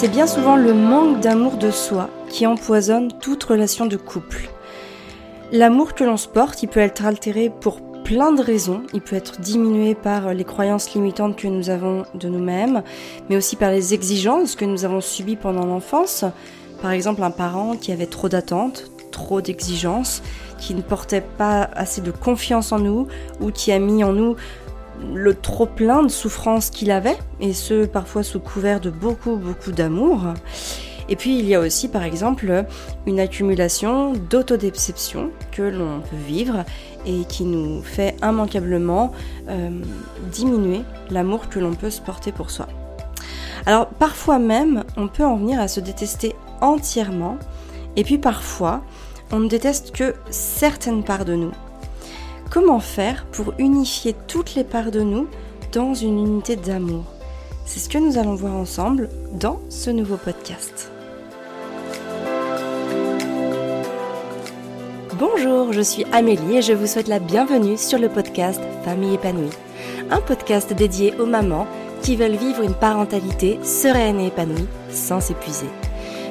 C'est bien souvent le manque d'amour de soi qui empoisonne toute relation de couple. L'amour que l'on se porte, il peut être altéré pour plein de raisons. Il peut être diminué par les croyances limitantes que nous avons de nous-mêmes, mais aussi par les exigences que nous avons subies pendant l'enfance. Par exemple, un parent qui avait trop d'attentes, trop d'exigences, qui ne portait pas assez de confiance en nous, ou qui a mis en nous le trop plein de souffrances qu'il avait, et ce parfois sous couvert de beaucoup beaucoup d'amour. Et puis il y a aussi par exemple une accumulation d'autodéception que l'on peut vivre et qui nous fait immanquablement euh, diminuer l'amour que l'on peut se porter pour soi. Alors parfois même on peut en venir à se détester entièrement et puis parfois on ne déteste que certaines parts de nous Comment faire pour unifier toutes les parts de nous dans une unité d'amour C'est ce que nous allons voir ensemble dans ce nouveau podcast. Bonjour, je suis Amélie et je vous souhaite la bienvenue sur le podcast Famille épanouie, un podcast dédié aux mamans qui veulent vivre une parentalité sereine et épanouie sans s'épuiser.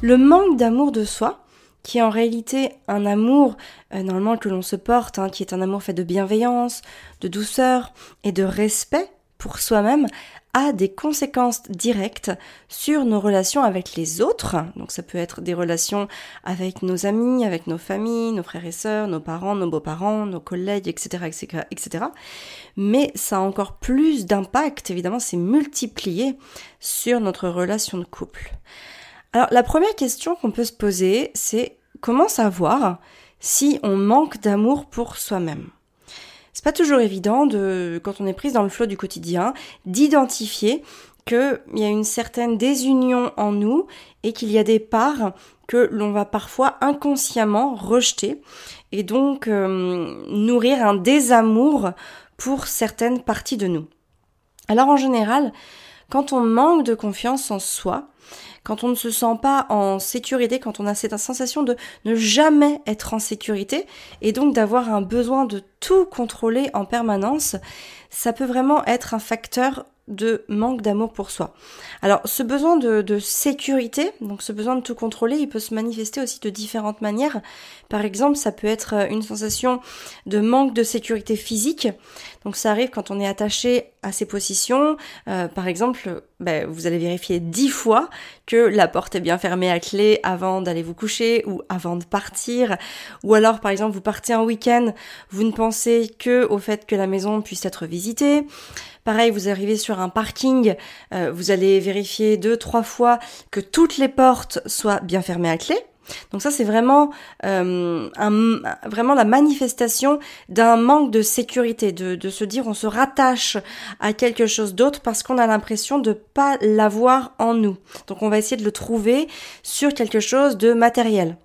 Le manque d'amour de soi, qui est en réalité un amour euh, normalement que l'on se porte, hein, qui est un amour fait de bienveillance, de douceur et de respect pour soi-même, a des conséquences directes sur nos relations avec les autres. Donc ça peut être des relations avec nos amis, avec nos familles, nos frères et sœurs, nos parents, nos beaux-parents, nos collègues, etc., etc., etc. Mais ça a encore plus d'impact, évidemment, c'est multiplié sur notre relation de couple. Alors la première question qu'on peut se poser, c'est comment savoir si on manque d'amour pour soi-même? C'est pas toujours évident de, quand on est prise dans le flot du quotidien, d'identifier qu'il y a une certaine désunion en nous et qu'il y a des parts que l'on va parfois inconsciemment rejeter et donc euh, nourrir un désamour pour certaines parties de nous. Alors en général, quand on manque de confiance en soi, quand on ne se sent pas en sécurité, quand on a cette sensation de ne jamais être en sécurité et donc d'avoir un besoin de tout contrôler en permanence, ça peut vraiment être un facteur de manque d'amour pour soi. Alors ce besoin de, sécurité, donc ce besoin de tout contrôler, il peut se manifester aussi de différentes manières. Par exemple, ça peut être euh, une sensation de manque de sécurité physique. Donc ça arrive quand on est attaché à ses positions. Euh, par exemple, ben, vous allez vérifier dix fois que la porte est bien fermée à clé avant d'aller vous coucher ou avant de partir. Ou alors, par exemple, vous partez en week-end, vous ne pensez que au fait que la maison puisse être visitée. Pareil, vous arrivez sur un parking, euh, vous allez vérifier deux, trois fois que toutes les portes soient bien fermées à clé. Donc ça, c'est vraiment, euh, vraiment la manifestation d'un manque de sécurité, de, de, se dire on se rattache à quelque chose d'autre parce qu'on a l'impression de pas l'avoir en nous. Donc on va essayer de le trouver sur quelque chose de matériel.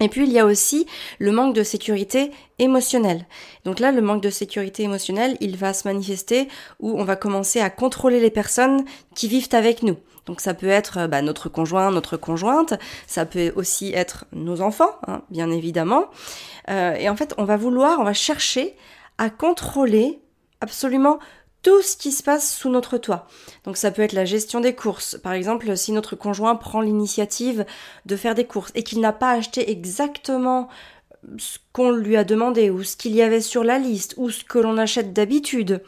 Et puis il y a aussi le manque de sécurité émotionnelle. Donc là, le manque de sécurité émotionnelle, il va se manifester où on va commencer à contrôler les personnes qui vivent avec nous. Donc ça peut être bah, notre conjoint, notre conjointe, ça peut aussi être nos enfants, hein, bien évidemment. Euh, et en fait, on va vouloir, on va chercher à contrôler absolument tout ce qui se passe sous notre toit. Donc ça peut être la gestion des courses. Par exemple, si notre conjoint prend l'initiative de faire des courses et qu'il n'a pas acheté exactement ce qu'on lui a demandé ou ce qu'il y avait sur la liste ou ce que l'on achète d'habitude,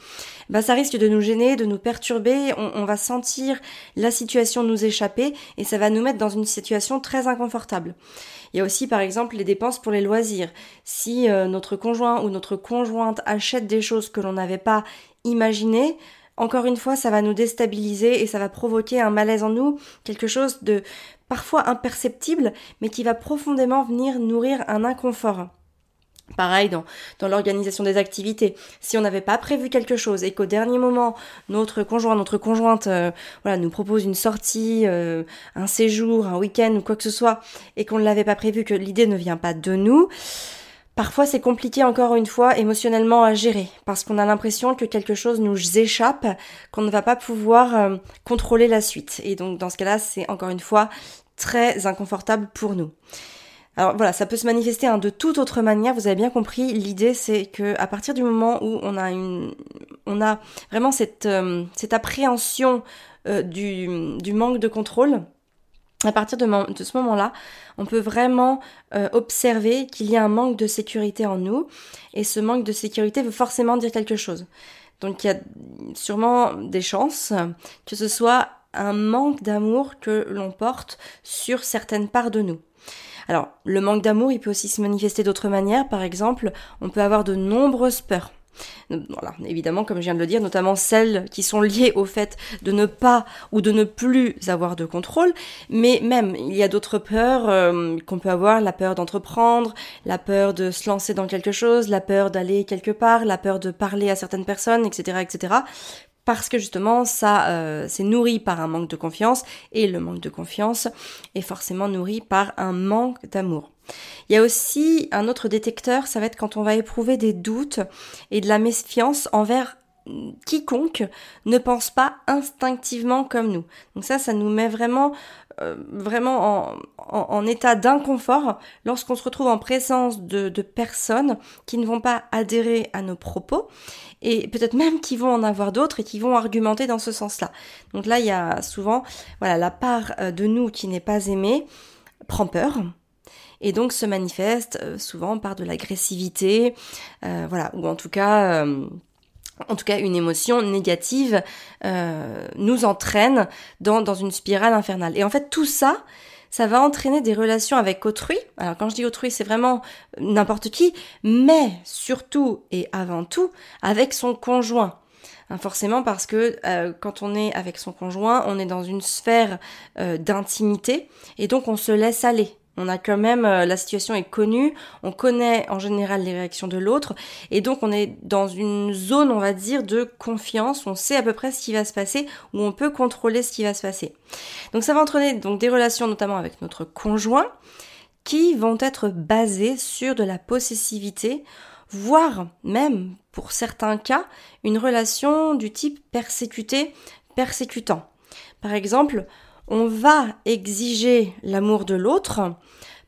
bah ça risque de nous gêner, de nous perturber, on, va sentir la situation nous échapper et ça va nous mettre dans une situation très inconfortable. Il y a aussi par exemple les dépenses pour les loisirs. Si euh, notre conjoint ou notre conjointe achète des choses que l'on n'avait pas imaginées, encore une fois, ça va nous déstabiliser et ça va provoquer un malaise en nous, quelque chose de parfois imperceptible, mais qui va profondément venir nourrir un inconfort. Pareil dans, dans l'organisation des activités. Si on n'avait pas prévu quelque chose et qu'au dernier moment, notre conjoint, notre conjointe, euh, voilà, nous propose une sortie, euh, un séjour, un week-end ou quoi que ce soit, et qu'on ne l'avait pas prévu, que l'idée ne vient pas de nous, Parfois c'est compliqué encore une fois émotionnellement à gérer parce qu'on a l'impression que quelque chose nous échappe, qu'on ne va pas pouvoir euh, contrôler la suite. Et donc dans ce cas-là c'est encore une fois très inconfortable pour nous. Alors voilà, ça peut se manifester hein, de toute autre manière. Vous avez bien compris. L'idée, c'est que à partir du moment où on a une, on a vraiment cette euh, cette appréhension euh, du, du manque de contrôle. À partir de, ce moment-là, on peut vraiment euh, observer qu'il y a un manque de sécurité en nous, et ce manque de sécurité veut forcément dire quelque chose. Donc il y a sûrement des chances que ce soit un manque d'amour que l'on porte sur certaines parts de nous. Alors, le manque d'amour, il peut aussi se manifester d'autres manières. Par exemple, on peut avoir de nombreuses peurs. Voilà, évidemment, comme je viens de le dire, notamment celles qui sont liées au fait de ne pas ou de ne plus avoir de contrôle, mais même il y a d'autres peurs euh, qu'on peut avoir, la peur d'entreprendre, la peur de se lancer dans quelque chose, la peur d'aller quelque part, la peur de parler à certaines personnes, etc., etc parce que justement ça euh, c'est nourri par un manque de confiance et le manque de confiance est forcément nourri par un manque d'amour. Il y a aussi un autre détecteur, ça va être quand on va éprouver des doutes et de la méfiance envers quiconque ne pense pas instinctivement comme nous. Donc ça, ça nous met vraiment, euh, vraiment en, état d'inconfort lorsqu'on se retrouve en présence de, personnes qui ne vont pas adhérer à nos propos et peut-être même qui vont en avoir d'autres et qui vont argumenter dans ce sens-là. Donc là, il y a souvent, voilà, la part euh, de nous qui n'est pas aimée prend peur et donc se manifeste euh, souvent par de l'agressivité, voilà, ou en tout cas en tout cas une émotion négative, euh, nous entraîne dans, dans une spirale infernale. Et en fait, tout ça, ça va entraîner des relations avec autrui. Alors quand je dis autrui, c'est vraiment n'importe qui, mais surtout et avant tout avec son conjoint. Hein, forcément parce que euh, quand on est avec son conjoint, on est dans une sphère euh, d'intimité et donc on se laisse aller. On a quand même, euh, la situation est connue, on connaît en général les réactions de l'autre, et donc on est dans une zone, on va dire, de confiance, on sait à peu près ce qui va se passer, où on peut contrôler ce qui va se passer. Donc ça va entraîner donc des relations notamment avec notre conjoint, qui vont être basées sur de la possessivité, voire même, pour certains cas, une relation du type persécuté-persécutant. Par exemple, on va exiger l'amour de l'autre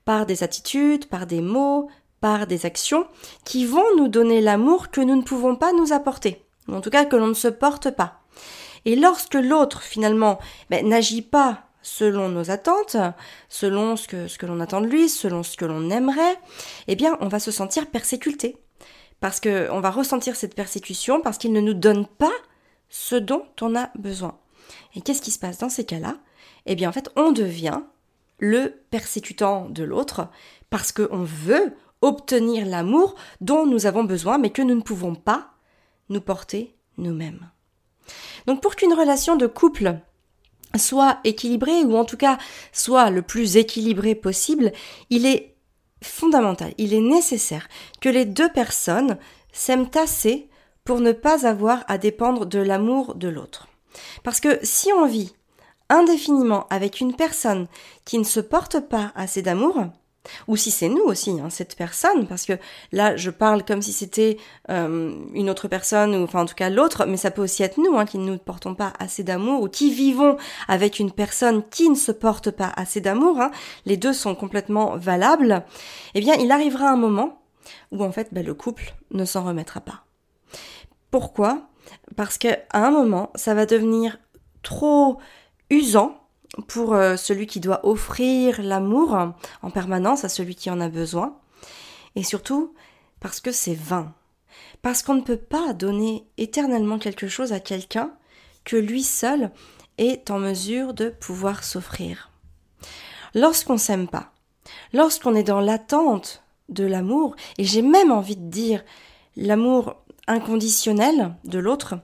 par des attitudes, par des mots, par des actions qui vont nous donner l'amour que nous ne pouvons pas nous apporter, ou en tout cas que l'on ne se porte pas. Et lorsque l'autre finalement ben, n'agit pas selon nos attentes, selon ce que, ce que l'on attend de lui, selon ce que l'on aimerait, eh bien on va se sentir persécuté. Parce qu'on va ressentir cette persécution parce qu'il ne nous donne pas ce dont on a besoin. Et qu'est-ce qui se passe dans ces cas-là? Eh bien en fait on devient le persécutant de l'autre parce qu'on veut obtenir l'amour dont nous avons besoin mais que nous ne pouvons pas nous porter nous-mêmes. Donc pour qu'une relation de couple soit équilibrée ou en tout cas soit le plus équilibrée possible, il est fondamental, il est nécessaire que les deux personnes s'aiment assez pour ne pas avoir à dépendre de l'amour de l'autre. Parce que si on vit indéfiniment avec une personne qui ne se porte pas assez d'amour, ou si c'est nous aussi, hein, cette personne, parce que là je parle comme si c'était euh, une autre personne, ou enfin en tout cas l'autre, mais ça peut aussi être nous hein, qui ne nous portons pas assez d'amour, ou qui vivons avec une personne qui ne se porte pas assez d'amour, hein, les deux sont complètement valables, eh bien il arrivera un moment où en fait ben, le couple ne s'en remettra pas. Pourquoi? Parce qu'à un moment, ça va devenir trop usant pour euh, celui qui doit offrir l'amour en permanence à celui qui en a besoin. Et surtout parce que c'est vain. Parce qu'on ne peut pas donner éternellement quelque chose à quelqu'un que lui seul est en mesure de pouvoir s'offrir. Lorsqu'on s'aime pas, lorsqu'on est dans l'attente de l'amour, et j'ai même envie de dire l'amour inconditionnel de l'autre,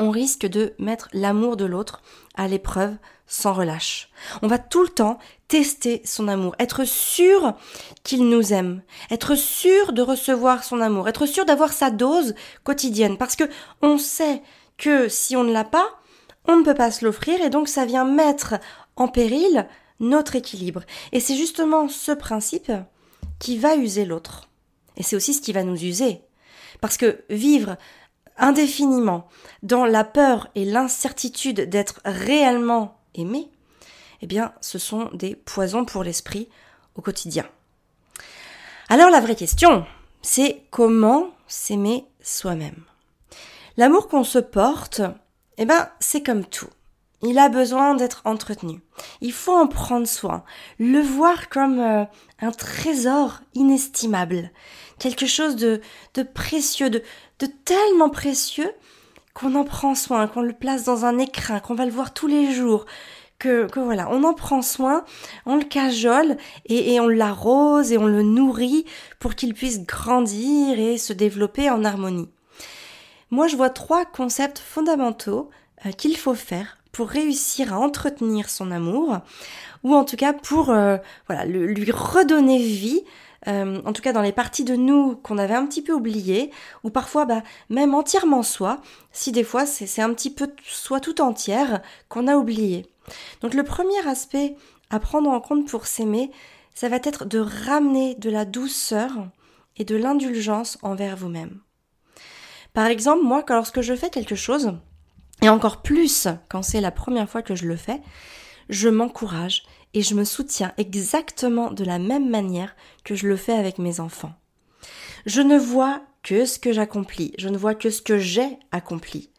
on risque de mettre l'amour de l'autre à l'épreuve sans relâche. On va tout le temps tester son amour, être sûr qu'il nous aime, être sûr de recevoir son amour, être sûr d'avoir sa dose quotidienne parce que on sait que si on ne l'a pas, on ne peut pas se l'offrir et donc ça vient mettre en péril notre équilibre. Et c'est justement ce principe qui va user l'autre. Et c'est aussi ce qui va nous user. Parce que vivre indéfiniment dans la peur et l'incertitude d'être réellement aimé, eh bien, ce sont des poisons pour l'esprit au quotidien. Alors la vraie question, c'est comment s'aimer soi-même? L'amour qu'on se porte, eh ben, c'est comme tout. Il a besoin d'être entretenu. Il faut en prendre soin, le voir comme euh, un trésor inestimable, quelque chose de, de précieux, de, de tellement précieux qu'on en prend soin, qu'on le place dans un écrin, qu'on va le voir tous les jours, que, voilà, on en prend soin, on le cajole et, on l'arrose et on le nourrit pour qu'il puisse grandir et se développer en harmonie. Moi, je vois trois concepts fondamentaux euh, qu'il faut faire pour réussir à entretenir son amour, ou en tout cas pour euh, voilà lui redonner vie, euh, en tout cas dans les parties de nous qu'on avait un petit peu oubliées, ou parfois bah, même entièrement soi, si des fois c'est un petit peu soit tout entière qu'on a oublié. Donc le premier aspect à prendre en compte pour s'aimer, ça va être de ramener de la douceur et de l'indulgence envers vous-même. Par exemple, moi, lorsque je fais quelque chose, et encore plus quand c'est la première fois que je le fais, je m'encourage et je me soutiens exactement de la même manière que je le fais avec mes enfants. Je ne vois que ce que j'accomplis, je ne vois que ce que j'ai accompli.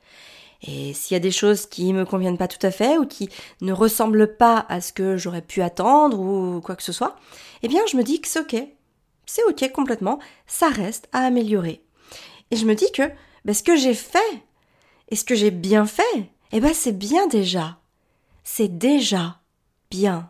Et s'il y a des choses qui me conviennent pas tout à fait ou qui ne ressemblent pas à ce que j'aurais pu attendre ou quoi que ce soit, eh bien je me dis que c'est ok. C'est ok complètement, ça reste à améliorer. Et je me dis que ben, ce que j'ai fait et ce que j'ai bien fait, eh ben c'est bien déjà. C'est déjà bien.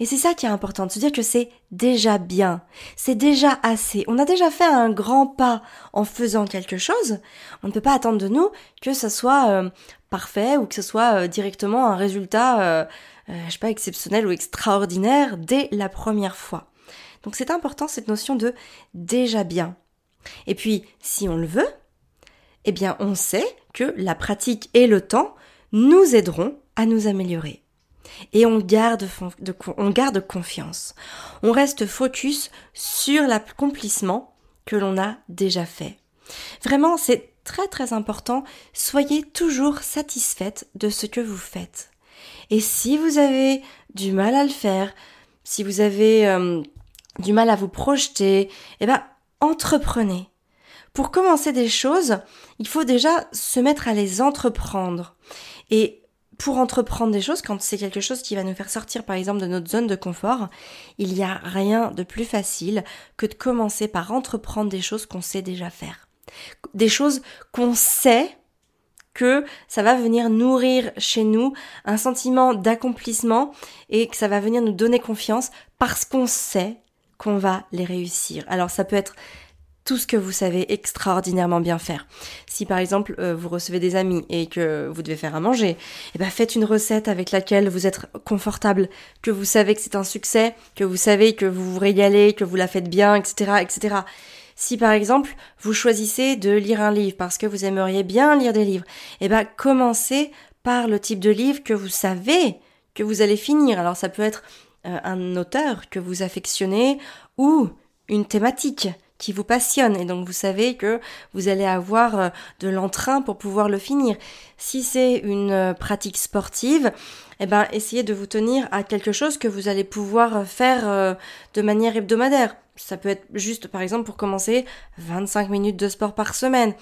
Et c'est ça qui est important, de se dire que c'est déjà bien, c'est déjà assez. On a déjà fait un grand pas en faisant quelque chose. On ne peut pas attendre de nous que ce soit euh, parfait ou que ce soit euh, directement un résultat, euh, je sais pas, exceptionnel ou extraordinaire dès la première fois. Donc c'est important cette notion de déjà bien. Et puis, si on le veut, eh bien on sait que la pratique et le temps nous aideront à nous améliorer. Et on garde, on garde confiance. On reste focus sur l'accomplissement que l'on a déjà fait. Vraiment, c'est très très important. Soyez toujours satisfaite de ce que vous faites. Et si vous avez du mal à le faire, si vous avez euh, du mal à vous projeter, eh ben, entreprenez pour commencer des choses, il faut déjà se mettre à les entreprendre. Et pour entreprendre des choses, quand c'est quelque chose qui va nous faire sortir par exemple de notre zone de confort, il n'y a rien de plus facile que de commencer par entreprendre des choses qu'on sait déjà faire. Des choses qu'on sait que ça va venir nourrir chez nous un sentiment d'accomplissement et que ça va venir nous donner confiance parce qu'on sait qu'on va les réussir. Alors ça peut être tout ce que vous savez extraordinairement bien faire. Si par exemple euh, vous recevez des amis et que vous devez faire à manger, eh ben faites une recette avec laquelle vous êtes confortable, que vous savez que c'est un succès, que vous savez que vous vous régalez, que vous la faites bien, etc., etc. Si par exemple vous choisissez de lire un livre parce que vous aimeriez bien lire des livres, eh ben commencez par le type de livre que vous savez que vous allez finir. Alors ça peut être euh, un auteur que vous affectionnez ou une thématique qui vous passionne et donc vous savez que vous allez avoir euh, de l'entrain pour pouvoir le finir. Si c'est une euh, pratique sportive, eh ben essayez de vous tenir à quelque chose que vous allez pouvoir euh, faire de manière hebdomadaire. Ça peut être juste, par exemple, pour commencer, 25 minutes de sport par semaine.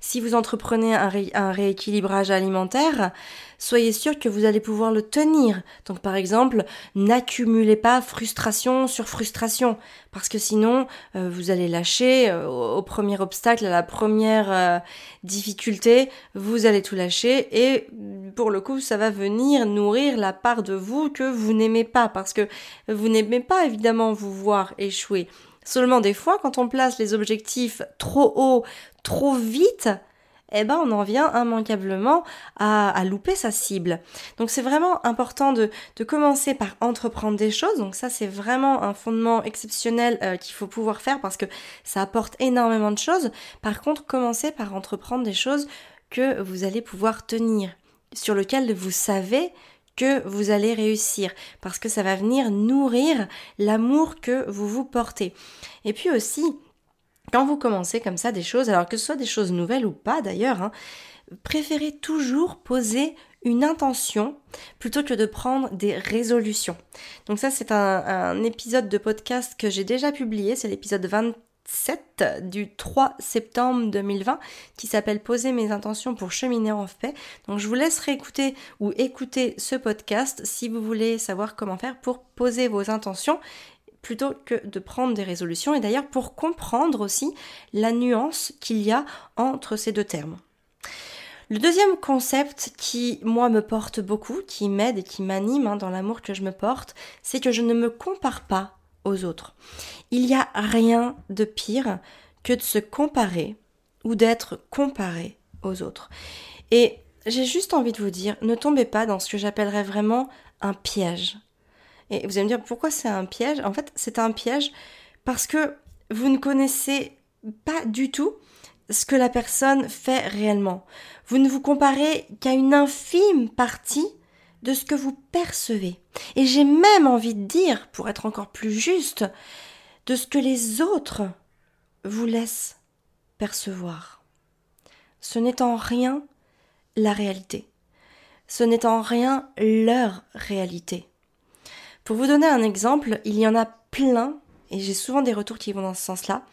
Si vous entreprenez un, rééquilibrage alimentaire, soyez sûr que vous allez pouvoir le tenir. Donc par exemple, n'accumulez pas frustration sur frustration, parce que sinon, euh, vous allez lâcher euh, au, premier obstacle, à la première euh, difficulté, vous allez tout lâcher, et pour le coup, ça va venir nourrir la part de vous que vous n'aimez pas, parce que vous n'aimez pas évidemment vous voir échouer. Seulement des fois, quand on place les objectifs trop haut, trop vite, eh ben on en vient immanquablement à, louper sa cible. Donc c'est vraiment important de, commencer par entreprendre des choses. Donc ça c'est vraiment un fondement exceptionnel euh, qu'il faut pouvoir faire parce que ça apporte énormément de choses. Par contre, commencez par entreprendre des choses que vous allez pouvoir tenir, sur lesquelles vous savez que vous allez réussir parce que ça va venir nourrir l'amour que vous vous portez. Et puis aussi, quand vous commencez comme ça des choses, alors que ce soit des choses nouvelles ou pas d'ailleurs, hein, préférez toujours poser une intention plutôt que de prendre des résolutions. Donc ça c'est un, un épisode de podcast que j'ai déjà publié, c'est l'épisode 20 7 du 3 septembre 2020 qui s'appelle Poser mes intentions pour cheminer en paix. Donc je vous laisse réécouter ou écouter ce podcast si vous voulez savoir comment faire pour poser vos intentions plutôt que de prendre des résolutions et d'ailleurs pour comprendre aussi la nuance qu'il y a entre ces deux termes. Le deuxième concept qui, moi, me porte beaucoup, qui m'aide et qui m'anime hein, dans l'amour que je me porte, c'est que je ne me compare pas aux autres. Il n'y a rien de pire que de se comparer ou d'être comparé aux autres. Et j'ai juste envie de vous dire, ne tombez pas dans ce que j'appellerais vraiment un piège. Et vous allez me dire pourquoi c'est un piège? En fait, c'est un piège parce que vous ne connaissez pas du tout ce que la personne fait réellement. Vous ne vous comparez qu'à une infime partie de ce que vous percevez. Et j'ai même envie de dire, pour être encore plus juste, de ce que les autres vous laissent percevoir. Ce n'est en rien la réalité. Ce n'est en rien leur réalité. Pour vous donner un exemple, il y en a plein, et j'ai souvent des retours qui vont dans ce sens-là,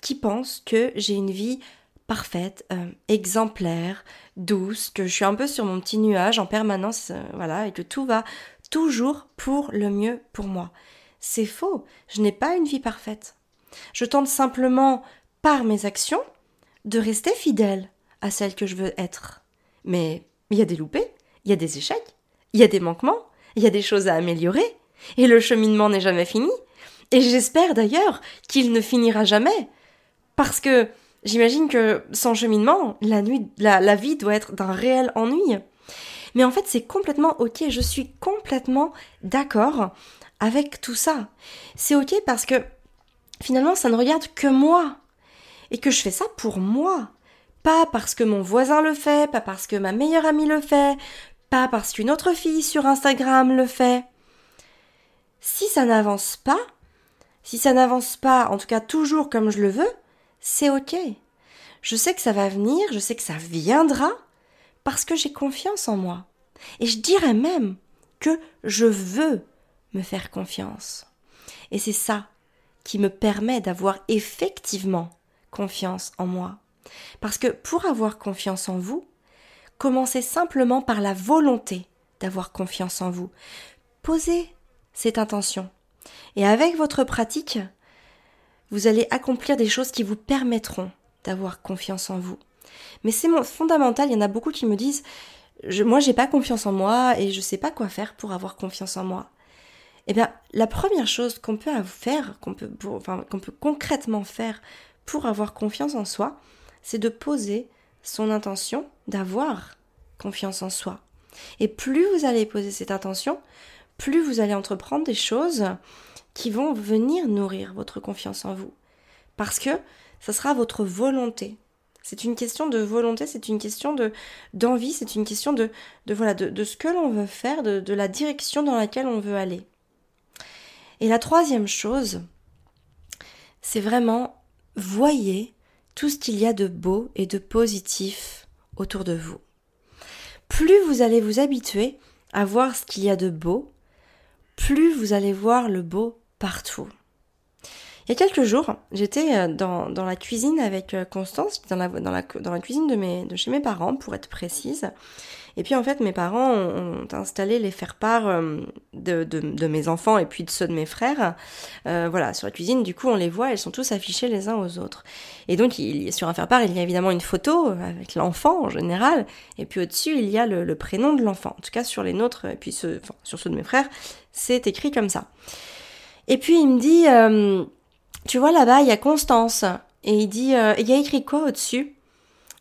qui pensent que j'ai une vie parfaite, euh, exemplaire, douce, que je suis un peu sur mon petit nuage en permanence, euh, voilà, et que tout va toujours pour le mieux pour moi. C'est faux, je n'ai pas une vie parfaite. Je tente simplement, par mes actions, de rester fidèle à celle que je veux être. Mais il y a des loupés, il y a des échecs, il y a des manquements, il y a des choses à améliorer, et le cheminement n'est jamais fini. Et j'espère d'ailleurs qu'il ne finira jamais. Parce que J'imagine que sans cheminement, la, nuit, la, vie doit être d'un réel ennui. Mais en fait, c'est complètement ok. Je suis complètement d'accord avec tout ça. C'est ok parce que finalement, ça ne regarde que moi. Et que je fais ça pour moi. Pas parce que mon voisin le fait, pas parce que ma meilleure amie le fait, pas parce qu'une autre fille sur Instagram le fait. Si ça n'avance pas, si ça n'avance pas, en tout cas toujours comme je le veux, c'est ok. Je sais que ça va venir, je sais que ça viendra, parce que j'ai confiance en moi. Et je dirais même que je veux me faire confiance. Et c'est ça qui me permet d'avoir effectivement confiance en moi. Parce que pour avoir confiance en vous, commencez simplement par la volonté d'avoir confiance en vous. Posez cette intention. Et avec votre pratique, vous allez accomplir des choses qui vous permettront d'avoir confiance en vous. Mais c'est fondamental, il y en a beaucoup qui me disent je, moi j'ai pas confiance en moi et je sais pas quoi faire pour avoir confiance en moi. Eh bien, la première chose qu'on peut faire, qu'on peut concrètement faire pour avoir confiance en soi, c'est de poser son intention d'avoir confiance en soi. Et plus vous allez poser cette intention, plus vous allez entreprendre des choses qui vont venir nourrir votre confiance en vous. Parce que ça sera votre volonté. C'est une question de volonté, c'est une question de d'envie, c'est une question de, de ce que l'on veut faire, de, de la direction dans laquelle on veut aller. Et la troisième chose, c'est vraiment voyez tout ce qu'il y a de beau et de positif autour de vous. Plus vous allez vous habituer à voir ce qu'il y a de beau, plus vous allez voir le beau partout. Il y a quelques jours, j'étais euh, dans, la cuisine avec euh, Constance, dans la, la, cuisine de, chez mes parents, pour être précise. Et puis en fait, mes parents ont, installé les faire-part euh, de, mes enfants et puis de ceux de mes frères. Voilà, sur la cuisine, du coup, on les voit, elles sont tous affichés les uns aux autres. Et donc, sur un faire-part, il y a évidemment une photo avec l'enfant en général, et puis au-dessus, il y a le, prénom de l'enfant. En tout cas, sur les nôtres, et puis sur ceux de mes frères, c'est écrit comme ça. Et puis il me dit, euh, tu vois là-bas, il y a Constance. Et il dit, euh, il y a écrit quoi au-dessus?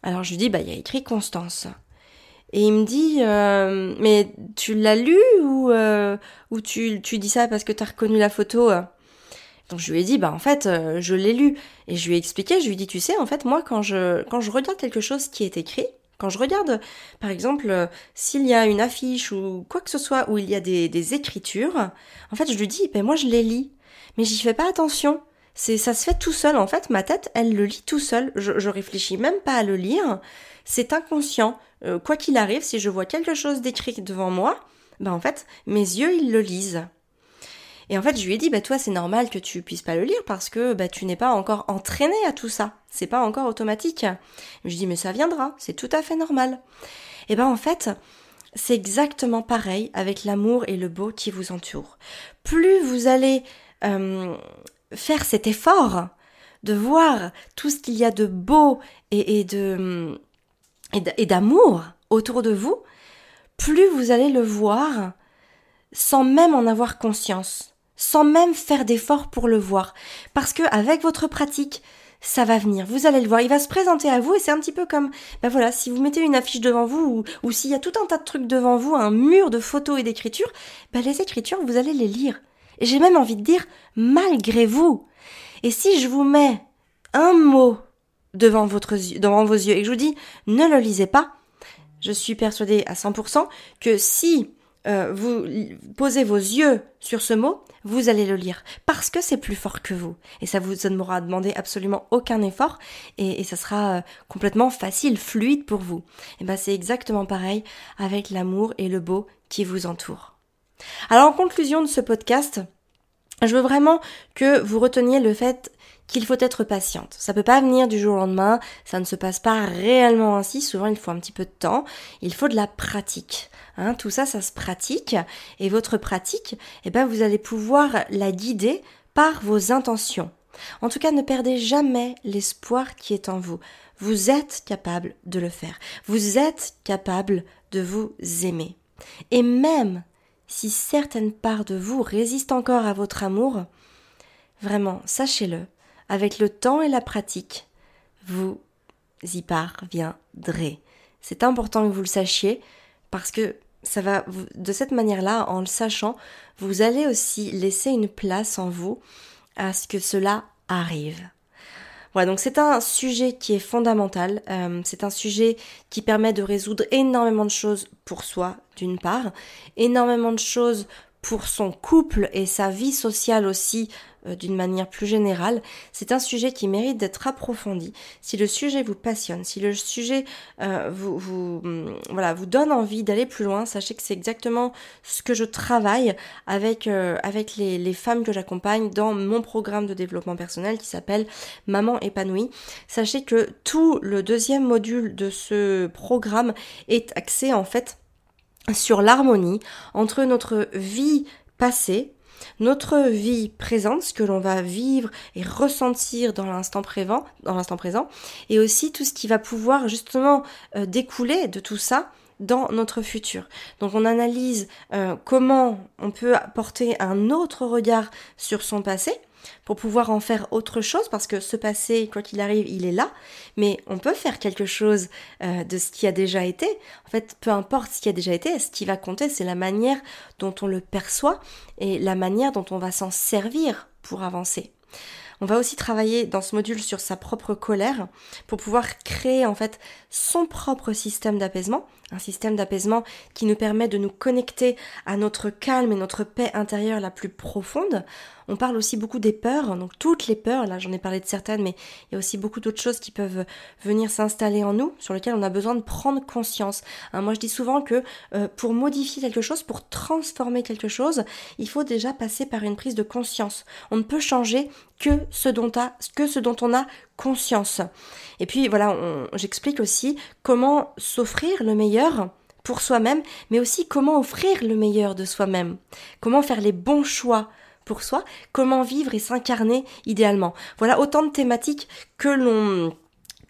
Alors je lui dis, bah il y a écrit Constance. Et il me dit, euh, mais tu l'as lu ou, euh, ou tu, tu dis ça parce que tu as reconnu la photo? Donc je lui ai dit, bah en fait, euh, je l'ai lu. Et je lui ai expliqué, je lui ai dit, tu sais, en fait, moi, quand je, quand je regarde quelque chose qui est écrit, quand je regarde, par exemple, s'il y a une affiche ou quoi que ce soit où il y a des, des écritures, en fait, je lui dis, ben moi, je les lis. Mais j'y fais pas attention. C'est, ça se fait tout seul. En fait, ma tête, elle le lit tout seul. Je, je réfléchis même pas à le lire. C'est inconscient. Euh, quoi qu'il arrive, si je vois quelque chose d'écrit devant moi, ben en fait, mes yeux, ils le lisent. Et en fait, je lui ai dit, bah toi, c'est normal que tu puisses pas le lire parce que bah, tu n'es pas encore entraîné à tout ça. C'est pas encore automatique. Je lui dis, mais ça viendra, c'est tout à fait normal. Et ben en fait, c'est exactement pareil avec l'amour et le beau qui vous entoure. Plus vous allez euh, faire cet effort de voir tout ce qu'il y a de beau et de et d'amour autour de vous, plus vous allez le voir sans même en avoir conscience, sans même faire d'efforts pour le voir. Parce que avec votre pratique, ça va venir, vous allez le voir, il va se présenter à vous et c'est un petit peu comme, ben voilà, si vous mettez une affiche devant vous ou, s'il y a tout un tas de trucs devant vous, un mur de photos et d'écritures, ben les écritures, vous allez les lire. Et j'ai même envie de dire, malgré vous. Et si je vous mets un mot devant vos yeux et que je vous dis ne le lisez pas, je suis persuadée à 100% que si euh, vous posez vos yeux sur ce mot, vous allez le lire parce que c'est plus fort que vous et ça vous demandera demander absolument aucun effort et, ça sera euh, complètement facile, fluide pour vous. Et ben c'est exactement pareil avec l'amour et le beau qui vous entoure. Alors en conclusion de ce podcast, je veux vraiment que vous reteniez le fait qu'il faut être patiente. Ça peut pas venir du jour au lendemain, ça ne se passe pas réellement ainsi, souvent il faut un petit peu de temps, il faut de la pratique. Hein, tout ça, ça se pratique, et votre pratique, eh ben, vous allez pouvoir la guider par vos intentions. En tout cas, ne perdez jamais l'espoir qui est en vous. Vous êtes capable de le faire. Vous êtes capable de vous aimer. Et même si certaines parts de vous résistent encore à votre amour, vraiment, sachez-le, avec le temps et la pratique, vous y parviendrez. C'est important que vous le sachiez parce que ça va de cette manière-là, en le sachant, vous allez aussi laisser une place en vous à ce que cela arrive. Voilà, donc c'est un sujet qui est fondamental, euh, c'est un sujet qui permet de résoudre énormément de choses pour soi, d'une part, énormément de choses pour son couple et sa vie sociale aussi euh, d'une manière plus générale, c'est un sujet qui mérite d'être approfondi. Si le sujet vous passionne, si le sujet euh, vous, vous, donne envie d'aller plus loin, sachez que c'est exactement ce que je travaille avec, euh, les femmes que j'accompagne dans mon programme de développement personnel qui s'appelle Maman épanouie. Sachez que tout le deuxième module de ce programme est axé en fait sur l'harmonie entre notre vie passée, notre vie présente, ce que l'on va vivre et ressentir dans l'instant présent, et aussi tout ce qui va pouvoir justement euh, découler de tout ça dans notre futur. Donc on analyse euh, comment on peut apporter un autre regard sur son passé, pour pouvoir en faire autre chose, parce que ce passé, quoi qu'il arrive, il est là, mais on peut faire quelque chose euh, de ce qui a déjà été. En fait, peu importe ce qui a déjà été, ce qui va compter, c'est la manière dont on le perçoit et la manière dont on va s'en servir pour avancer. On va aussi travailler dans ce module sur sa propre colère pour pouvoir créer en fait son propre système d'apaisement, un système d'apaisement qui nous permet de nous connecter à notre calme et notre paix intérieure la plus profonde. On parle aussi beaucoup des peurs, donc toutes les peurs, là j'en ai parlé de certaines, mais il y a aussi beaucoup d'autres choses qui peuvent venir s'installer en nous, sur lesquelles on a besoin de prendre conscience. Hein, moi je dis souvent que euh, pour modifier quelque chose, pour transformer quelque chose, il faut déjà passer par une prise de conscience. On ne peut changer que ce dont, a, que ce dont on a conscience. Et puis voilà, j'explique aussi comment s'offrir le meilleur pour soi-même, mais aussi comment offrir le meilleur de soi-même, comment faire les bons choix pour soi, comment vivre et s'incarner idéalement. Voilà autant de thématiques que l'on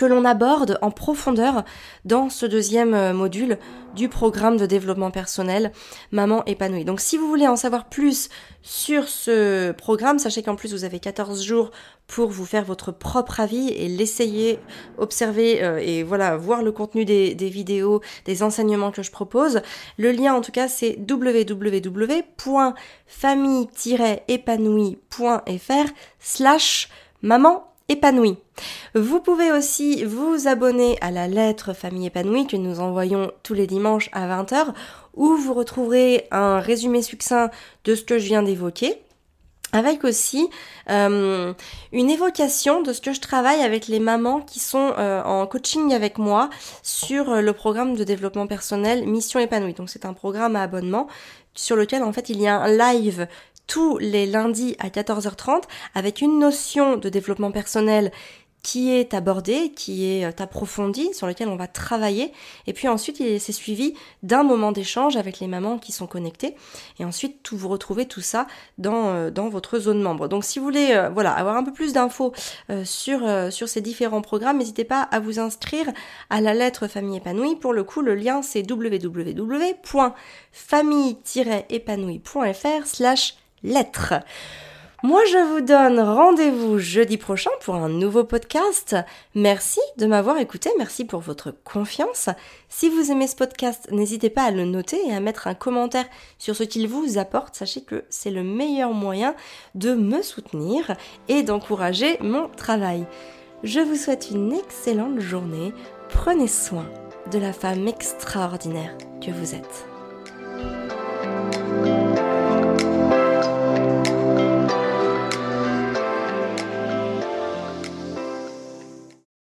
que l'on aborde en profondeur dans ce deuxième euh, module du programme de développement personnel Maman épanouie. Donc si vous voulez en savoir plus sur ce programme, sachez qu'en plus vous avez 14 jours pour vous faire votre propre avis et l'essayer, observer euh, et voilà, voir le contenu des, des, vidéos, des enseignements que je propose. Le lien en tout cas c'est www.famille-épanouie.fr slash maman épanouie. Vous pouvez aussi vous abonner à la lettre Famille épanouie que nous envoyons tous les dimanches à 20h où vous retrouverez un résumé succinct de ce que je viens d'évoquer avec aussi euh, une évocation de ce que je travaille avec les mamans qui sont euh, en coaching avec moi sur euh, le programme de développement personnel Mission épanouie. Donc c'est un programme à abonnement sur lequel en fait il y a un live tous les lundis à 14h30 avec une notion de développement personnel qui est abordé, qui est euh, approfondi, sur lequel on va travailler. Et puis ensuite, c'est suivi d'un moment d'échange avec les mamans qui sont connectées. Et ensuite, tout, vous retrouvez tout ça dans, euh, dans votre zone membre. Donc si vous voulez euh, voilà, avoir un peu plus d'infos sur, sur ces différents programmes, n'hésitez pas à vous inscrire à la lettre Famille épanouie. Pour le coup, le lien c'est www.famille-épanouie.fr slash lettre. Moi, je vous donne rendez-vous jeudi prochain pour un nouveau podcast. Merci de m'avoir écouté, merci pour votre confiance. Si vous aimez ce podcast, n'hésitez pas à le noter et à mettre un commentaire sur ce qu'il vous apporte. Sachez que c'est le meilleur moyen de me soutenir et d'encourager mon travail. Je vous souhaite une excellente journée. Prenez soin de la femme extraordinaire que vous êtes.